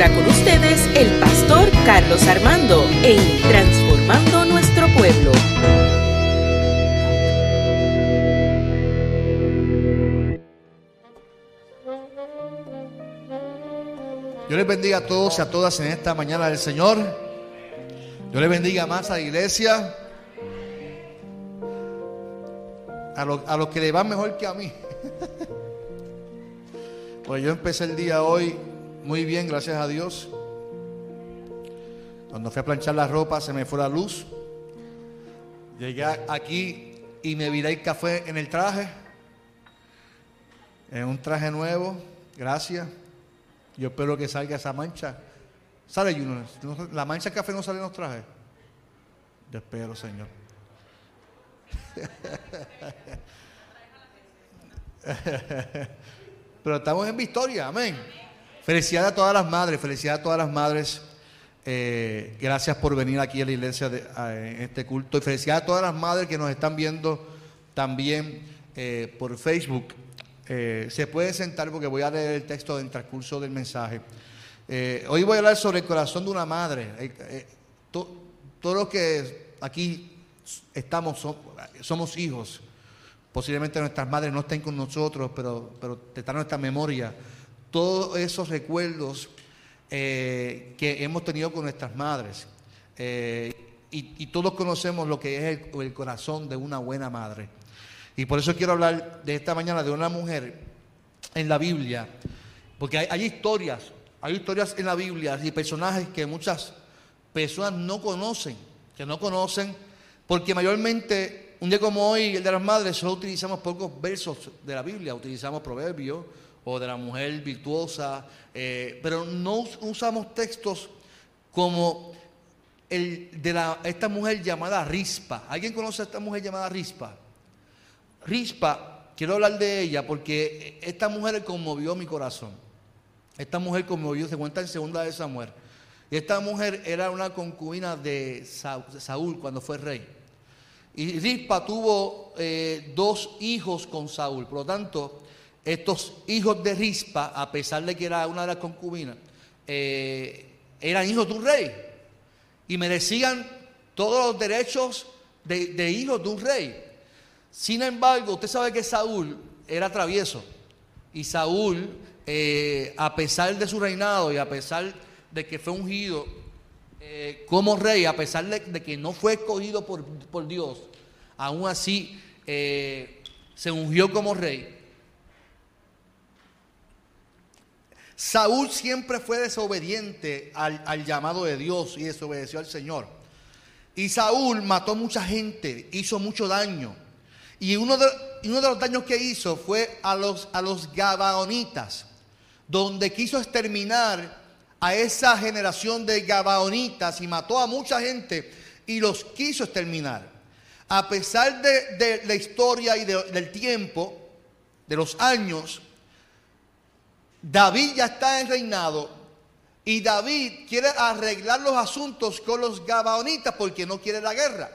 ahora con ustedes el pastor Carlos Armando en Transformando Nuestro Pueblo. Dios les bendiga a todos y a todas en esta mañana del Señor. Dios les bendiga más a la iglesia. A, los que le van mejor que a mí. Pues yo empecé el día hoy muy bien, gracias a Dios. Cuando fui a planchar la ropa se me fue la luz. Llegué aquí y me viré el café en el traje. En un traje nuevo, gracias. Yo espero que salga esa mancha. ¿Sale, Junior? ¿La mancha de café no sale en los trajes? Yo espero, Señor. Pero estamos en victoria, amén. Felicidades a todas las madres, felicidades a todas las madres. Eh, gracias por venir aquí a la iglesia de, en este culto. Y felicidades a todas las madres que nos están viendo también eh, por Facebook. Eh, se puede sentar porque voy a leer el texto del transcurso del mensaje. Hoy voy a hablar sobre el corazón de una madre. Todos los que aquí estamos somos hijos. Posiblemente nuestras madres no estén con nosotros, pero, pero está en nuestra memoria. Todos esos recuerdos que hemos tenido con nuestras madres. Y, todos conocemos lo que es el corazón de una buena madre. Y por eso quiero hablar de esta mañana de una mujer en la Biblia, porque hay, historias, hay historias en la Biblia y personajes que muchas personas no conocen, que no conocen, porque mayormente un día como hoy, el de las madres, solo utilizamos pocos versos de la Biblia, utilizamos proverbios o de la mujer virtuosa, eh, pero no usamos textos como el de la, esta mujer llamada Rispa. ¿Alguien conoce a esta mujer llamada Rispa? Rispa, quiero hablar de ella porque esta mujer conmovió mi corazón. Esta mujer conmovió, se cuenta en segunda de Samuel. Y esta mujer era una concubina de Saúl cuando fue rey. Y Rispa tuvo eh, dos hijos con Saúl. Por lo tanto, estos hijos de Rispa, a pesar de que era una de las concubinas, eh, eran hijos de un rey. Y merecían todos los derechos de hijos de un rey. Sin embargo, usted sabe que Saúl era travieso. Y Saúl, eh, a pesar de su reinado y a pesar de que fue ungido eh, como rey, a pesar de, que no fue escogido por, Dios, aún así se ungió como rey. Saúl siempre fue desobediente al, al, llamado de Dios y desobedeció al Señor. Y Saúl mató mucha gente, hizo mucho daño. Y uno de, uno de los daños que hizo fue a los, a los Gabaonitas, donde quiso exterminar a esa generación de Gabaonitas y mató a mucha gente y los quiso exterminar. A pesar de, la historia y del tiempo, de los años, David ya está en reinado y David quiere arreglar los asuntos con los Gabaonitas porque no quiere la guerra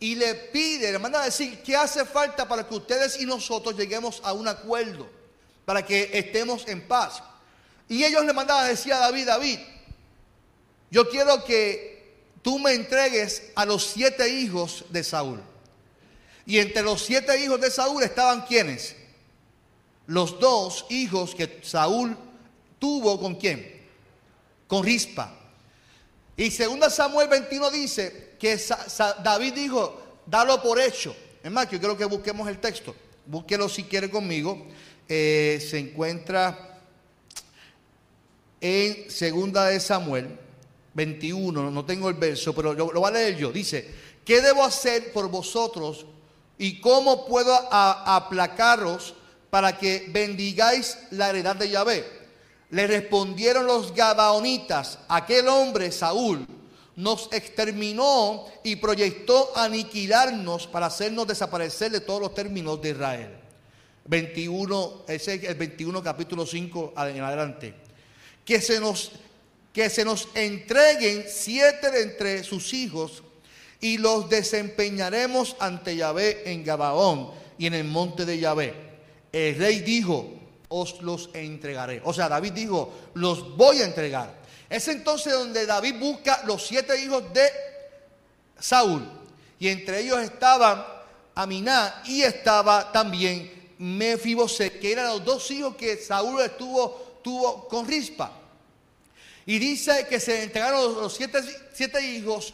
y le pide, le manda a decir qué hace falta para que ustedes y nosotros lleguemos a un acuerdo, para que estemos en paz. Y ellos le mandaban a decir a David, David, yo quiero que tú me entregues a los siete hijos de Saúl. Y entre los siete hijos de Saúl estaban quienes? Los dos hijos que Saúl tuvo con quién? Con Rispa. Y segunda Samuel 21 dice que David dijo, dalo por hecho. Es más, yo creo que busquemos el texto. Búsquelo si quiere conmigo. Eh, se encuentra en segunda de Samuel 21, no tengo el verso, pero lo, lo voy a leer yo. Dice, ¿qué debo hacer por vosotros y cómo puedo aplacaros para que bendigáis la heredad de Yahvé? Le respondieron los Gabaonitas, aquel hombre, Saúl, nos exterminó y proyectó aniquilarnos para hacernos desaparecer de todos los términos de Israel. 21, ese es el 21 capítulo 5 en adelante. Que se nos, que se nos entreguen siete de entre sus hijos y los desempeñaremos ante Yahvé en Gabaón y en el monte de Yahvé. El rey dijo, os los entregaré. O sea, David dijo, los voy a entregar. Es entonces donde David busca los siete hijos de Saúl. Y entre ellos estaban Aminá y estaba también Mefiboset, que eran los dos hijos que Saúl tuvo con Rispa. Y dice que se entregaron los, siete, siete, hijos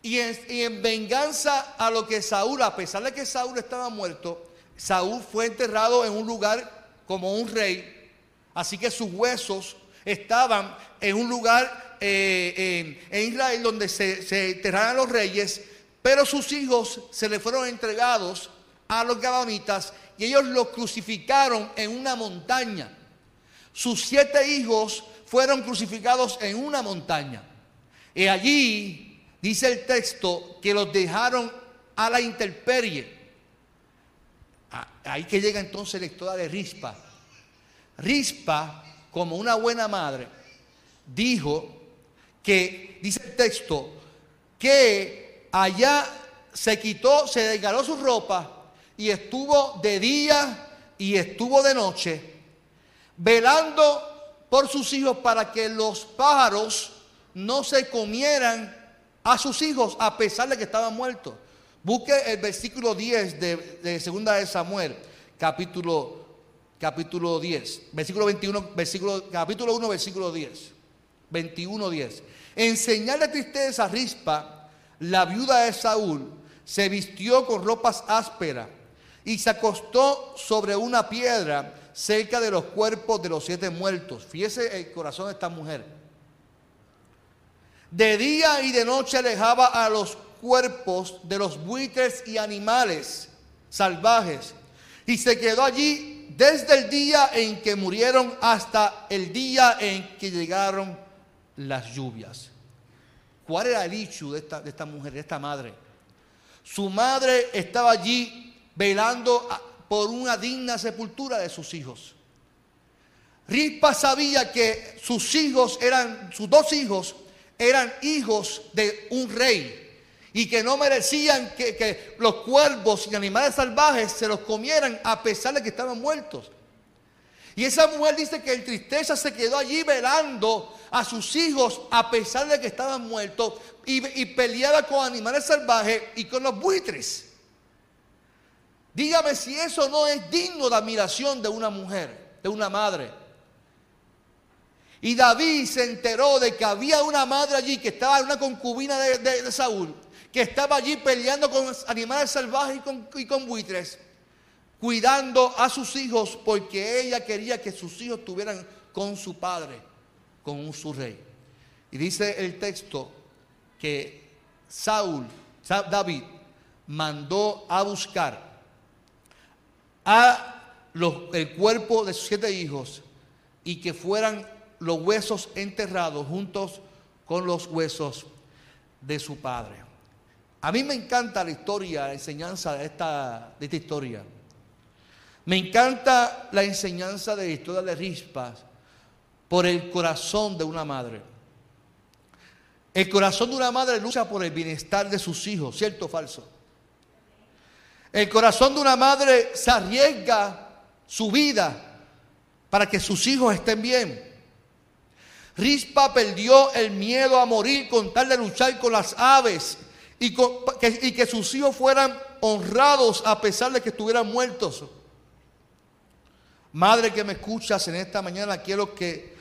y en, venganza a lo que Saúl, a pesar de que Saúl estaba muerto, Saúl fue enterrado en un lugar como un rey. Así que sus huesos estaban en un lugar eh, en, Israel donde se, se los reyes, pero sus hijos se le fueron entregados a los gabonitas y ellos los crucificaron en una montaña. Sus siete hijos fueron crucificados en una montaña. Y allí dice el texto que los dejaron a la intemperie. Ah, ahí que llega entonces la historia de Rispa. Rispa, como una buena madre, dijo que, dice el texto, que allá se quitó, se desgarró su ropa y estuvo de día y estuvo de noche, velando por sus hijos para que los pájaros no se comieran a sus hijos a pesar de que estaban muertos. Busque el versículo 10 de, de segunda de Samuel, capítulo, capítulo 10, versículo 21, versículo, capítulo 1, versículo 10, 21, 10. En señal de tristeza, Rispa, la viuda de Saúl, se vistió con ropas ásperas y se acostó sobre una piedra cerca de los cuerpos de los siete muertos. Fíjese el corazón de esta mujer. De día y de noche alejaba a los cuerpos de los buitres y animales salvajes y se quedó allí desde el día en que murieron hasta el día en que llegaron las lluvias. ¿Cuál era el hecho de esta, de esta mujer, de esta madre? Su madre estaba allí velando por una digna sepultura de sus hijos. Rispa sabía que sus hijos eran, sus dos hijos eran hijos de un rey y que no merecían que, que, los cuervos y animales salvajes se los comieran a pesar de que estaban muertos. Y esa mujer dice que en tristeza se quedó allí velando a sus hijos a pesar de que estaban muertos y, y peleaba con animales salvajes y con los buitres. Dígame si eso no es digno de admiración de una mujer, de una madre. Y David se enteró de que había una madre allí que estaba, una concubina de, Saúl, que estaba allí peleando con animales salvajes y con, y con buitres, cuidando a sus hijos porque ella quería que sus hijos estuvieran con su padre, con su rey. Y dice el texto que Saúl, David, mandó a buscar a el cuerpo de sus siete hijos y que fueran los huesos enterrados juntos con los huesos de su padre. A mí me encanta la historia, la enseñanza de esta, de historia. Me encanta la enseñanza de la historia de Rispas por el corazón de una madre. El corazón de una madre lucha por el bienestar de sus hijos, ¿cierto o falso? El corazón de una madre se arriesga su vida para que sus hijos estén bien. Rispa perdió el miedo a morir con tal de luchar con las aves y, que, sus hijos fueran honrados a pesar de que estuvieran muertos. Madre que me escuchas en esta mañana, quiero que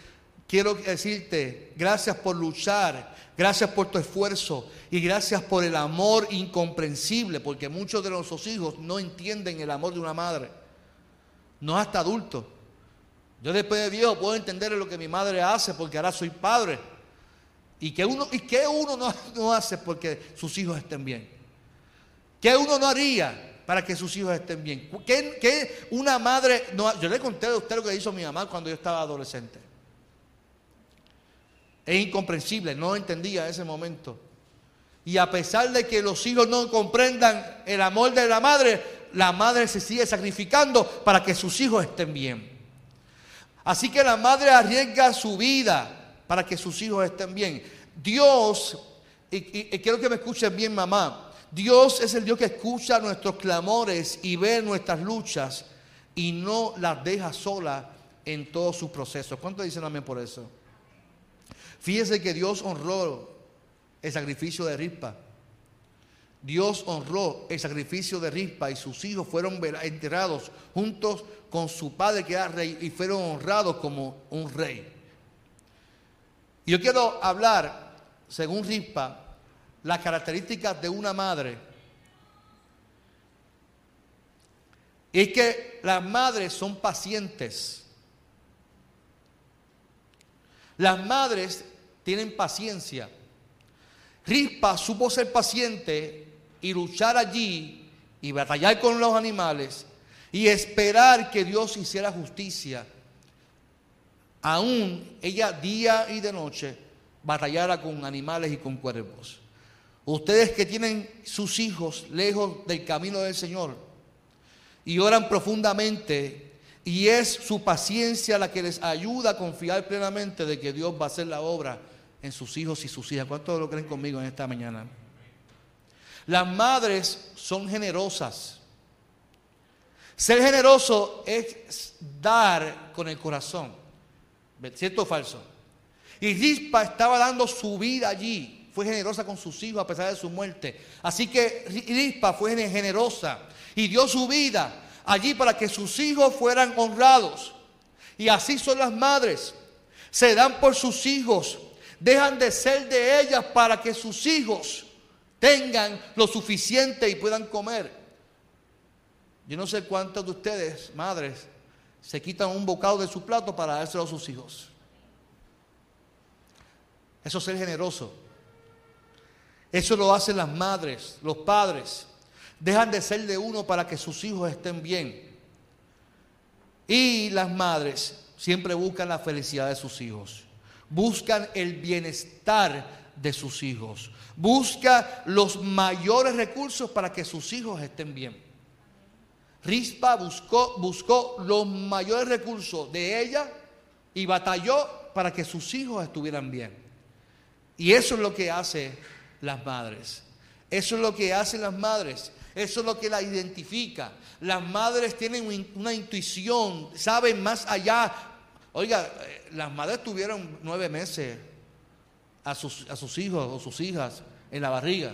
quiero decirte gracias por luchar Gracias por tu esfuerzo y gracias por el amor incomprensible, porque muchos de nuestros hijos no entienden el amor de una madre, no hasta adultos. Yo después de viejo puedo entender lo que mi madre hace porque ahora soy padre. ¿Y qué uno, y qué uno no, hace porque sus hijos estén bien? ¿Qué uno no haría para que sus hijos estén bien? ¿Qué, una madre no Yo le conté a usted lo que hizo mi mamá cuando yo estaba adolescente. Es incomprensible, no entendía en ese momento. Y a pesar de que los hijos no comprendan el amor de la madre, la madre se sigue sacrificando para que sus hijos estén bien. Así que la madre arriesga su vida para que sus hijos estén bien. Dios, y, quiero que me escuchen bien mamá, Dios es el Dios que escucha nuestros clamores y ve nuestras luchas y no las deja solas en todos sus procesos. ¿Cuánto dicen amén por eso? Fíjese que Dios honró el sacrificio de Rispa. Dios honró el sacrificio de Rispa y sus hijos fueron enterrados juntos con su padre que era rey y fueron honrados como un rey. Yo quiero hablar, según Rispa, las características de una madre. Y es que las madres son pacientes. Las madres tienen paciencia. Rispa supo ser paciente y luchar allí y batallar con los animales y esperar que Dios hiciera justicia. Aún ella día y de noche batallara con animales y con cuervos. Ustedes que tienen sus hijos lejos del camino del Señor y oran profundamente y es su paciencia la que les ayuda a confiar plenamente de que Dios va a hacer la obra en sus hijos y sus hijas. ¿Cuántos lo creen conmigo en esta mañana? Las madres son generosas. Ser generoso es dar con el corazón. ¿Cierto o falso? Y Rispa estaba dando su vida allí. Fue generosa con sus hijos a pesar de su muerte. Así que Rispa fue generosa y dio su vida allí para que sus hijos fueran honrados. Y así son las madres. Se dan por sus hijos. Dejan de ser de ellas para que sus hijos tengan lo suficiente y puedan comer. Yo no sé cuántos de ustedes, madres, se quitan un bocado de su plato para dárselo a sus hijos. Eso es ser generoso. Eso lo hacen las madres, los padres. Dejan de ser de uno para que sus hijos estén bien. Y las madres siempre buscan la felicidad de sus hijos. Buscan el bienestar de sus hijos. Busca los mayores recursos para que sus hijos estén bien. Rispa buscó, los mayores recursos de ella y batalló para que sus hijos estuvieran bien. Y eso es lo que hacen las madres. Eso es lo que hacen las madres. Eso es lo que la identifica. Las madres tienen una intuición, saben más allá. Oiga, eh, las madres tuvieron nueve meses a sus hijos o sus hijas en la barriga.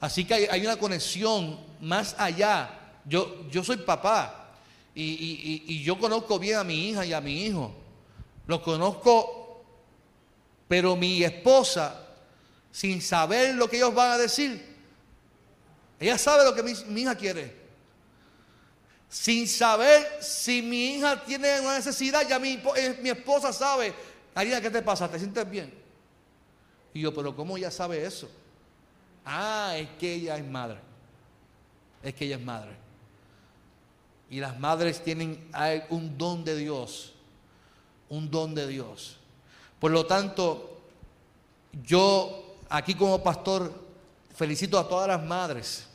Así que hay, una conexión más allá. Yo, yo soy papá y, y, yo conozco bien a mi hija y a mi hijo. Los conozco, pero mi esposa, sin saber lo que ellos van a decir, ella sabe lo que mi, mi hija quiere. Sin saber si mi hija tiene una necesidad, ya mi, eh, mi esposa sabe, Karina, ¿qué te pasa? ¿Te sientes bien? Y yo, pero ¿cómo ella sabe eso? Ah, es que ella es madre. Es que ella es madre. Y las madres tienen un don de Dios. Un don de Dios. Por lo tanto, yo aquí como pastor felicito a todas las madres.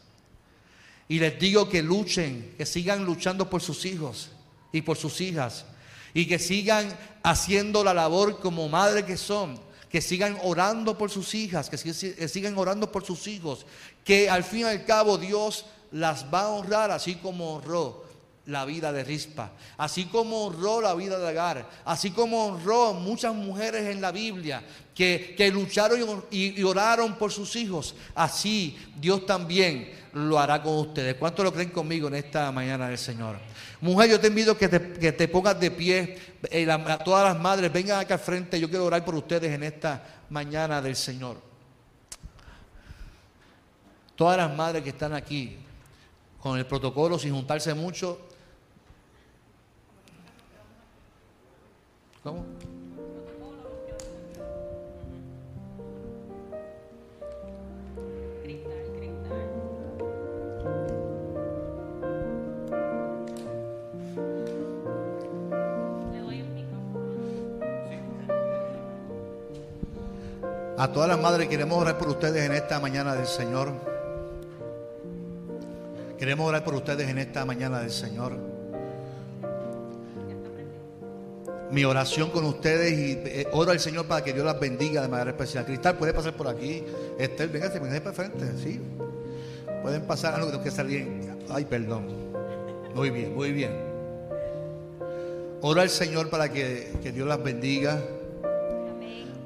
Y les digo que luchen, que sigan luchando por sus hijos y por sus hijas. Y que sigan haciendo la labor como madre que son que sigan orando por sus hijas, que sigan orando por sus hijos, que al fin y al cabo Dios las va a honrar así como honró la vida de Rispa, así como honró la vida de Agar, así como honró muchas mujeres en la Biblia que, lucharon y, oraron por sus hijos, así Dios también lo hará con ustedes. ¿Cuánto lo creen conmigo en esta mañana del Señor? Mujer, yo te invito que te, que te pongas de pie. Eh, a todas las madres, vengan acá al frente. Yo quiero orar por ustedes en esta mañana del Señor. Todas las madres que están aquí, con el protocolo, sin juntarse mucho. ¿Cómo? A todas las madres queremos orar por ustedes en esta mañana del Señor. Queremos orar por ustedes en esta mañana del Señor. Mi oración con ustedes y eh, oro al Señor para que Dios las bendiga de manera especial. Cristal, puede pasar por aquí. Esther, véngase, véngase para frente, ¿sí? Pueden pasar algo que salir. Ay, perdón. Muy bien, muy bien. Ora al Señor para que, que Dios las bendiga.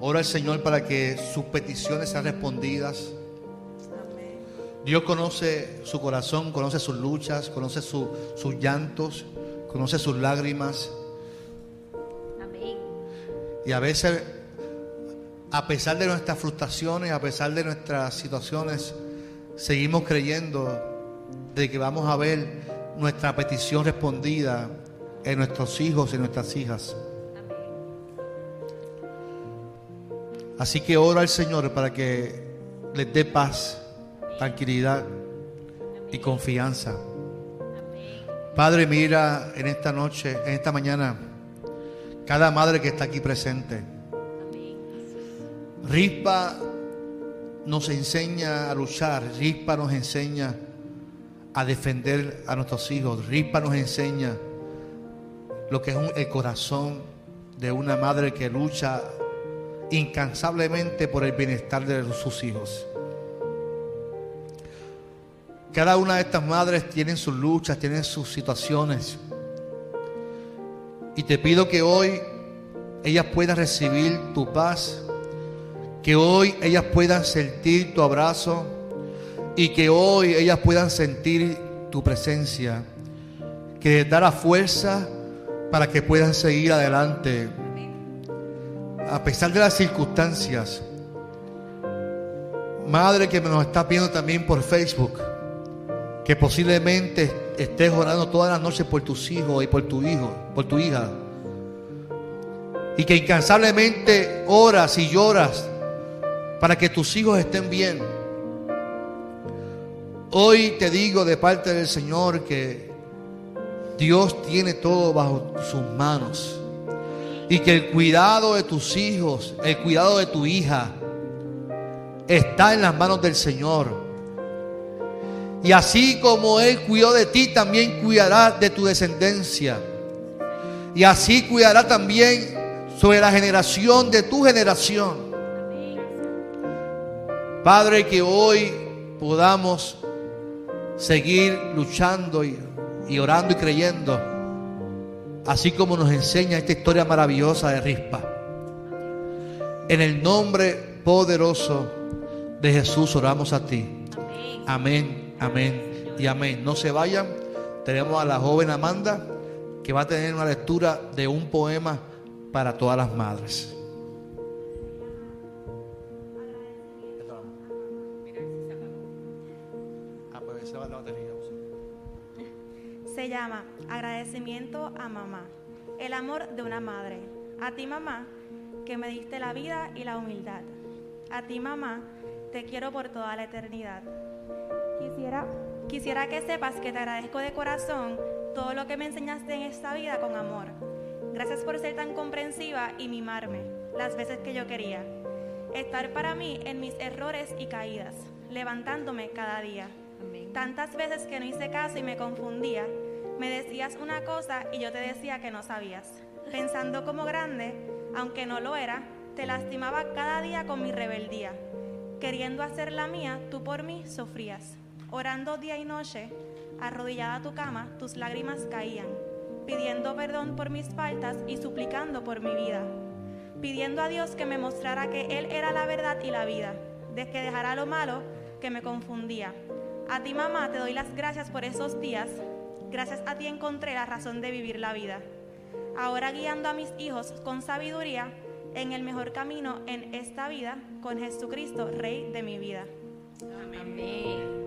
Ora al Señor para que sus peticiones sean respondidas. Dios conoce su corazón, conoce sus luchas, conoce su- sus llantos, conoce sus lágrimas. Y a veces, a pesar de nuestras frustraciones, a pesar de nuestras situaciones, seguimos creyendo de que vamos a ver nuestra petición respondida en nuestros hijos y nuestras hijas. Así que ora al Señor para que les dé paz, tranquilidad y confianza. Padre, mira en esta noche, en esta mañana, cada madre que está aquí presente. Rispa nos enseña a luchar, Rispa nos enseña a defender a nuestros hijos, Rispa nos enseña lo que es el corazón de una madre que lucha incansablemente por el bienestar de sus hijos. Cada una de estas madres tiene sus luchas, tiene sus situaciones. Y te pido que hoy ellas puedan recibir tu paz, que hoy ellas puedan sentir tu abrazo y que hoy ellas puedan sentir tu presencia, que les dará fuerza para que puedan seguir adelante a pesar de las circunstancias. Madre que me nos está viendo también por Facebook, que posiblemente estés orando todas las noches por tus hijos y por tu hijo, por tu hija. Y que incansablemente oras y lloras para que tus hijos estén bien. Hoy te digo de parte del Señor que Dios tiene todo bajo sus manos. Y que el cuidado de tus hijos, el cuidado de tu hija, está en las manos del Señor. Y así como Él cuidó de ti, también cuidará de tu descendencia. Y así cuidará también sobre la generación de tu generación. Padre, que hoy podamos seguir luchando y, y orando y creyendo, así como nos enseña esta historia maravillosa de Rispa. En el nombre poderoso de Jesús oramos a ti. Amén, amén y amén. No se vayan. Tenemos a la joven Amanda que va a tener una lectura de un poema para todas las madres. Ah, pues se llama Agradecimiento a mamá. El amor de una madre. A ti mamá, que me diste la vida y la humildad. A ti mamá, te quiero por toda la eternidad. Quisiera, quisiera que sepas que te agradezco de corazón todo lo que me enseñaste en esta vida con amor. Gracias por ser tan comprensiva y mimarme las veces que yo quería. Estar para mí en mis errores y caídas, levantándome cada día. Tantas veces que no hice caso y me confundía, me decías una cosa y yo te decía que no sabías. Pensando como grande, aunque no lo era, te lastimaba cada día con mi rebeldía. Queriendo hacer la mía, tú por mí sufrías. Orando día y noche, arrodillada a tu cama, tus lágrimas caían, pidiendo perdón por mis faltas y suplicando por mi vida. Pidiendo a Dios que me mostrara que Él era la verdad y la vida, de que dejara lo malo que me confundía. A ti mamá te doy las gracias por esos días. Gracias a ti encontré la razón de vivir la vida. Ahora guiando a mis hijos con sabiduría en el mejor camino en esta vida, con Jesucristo, Rey de mi vida. Amén.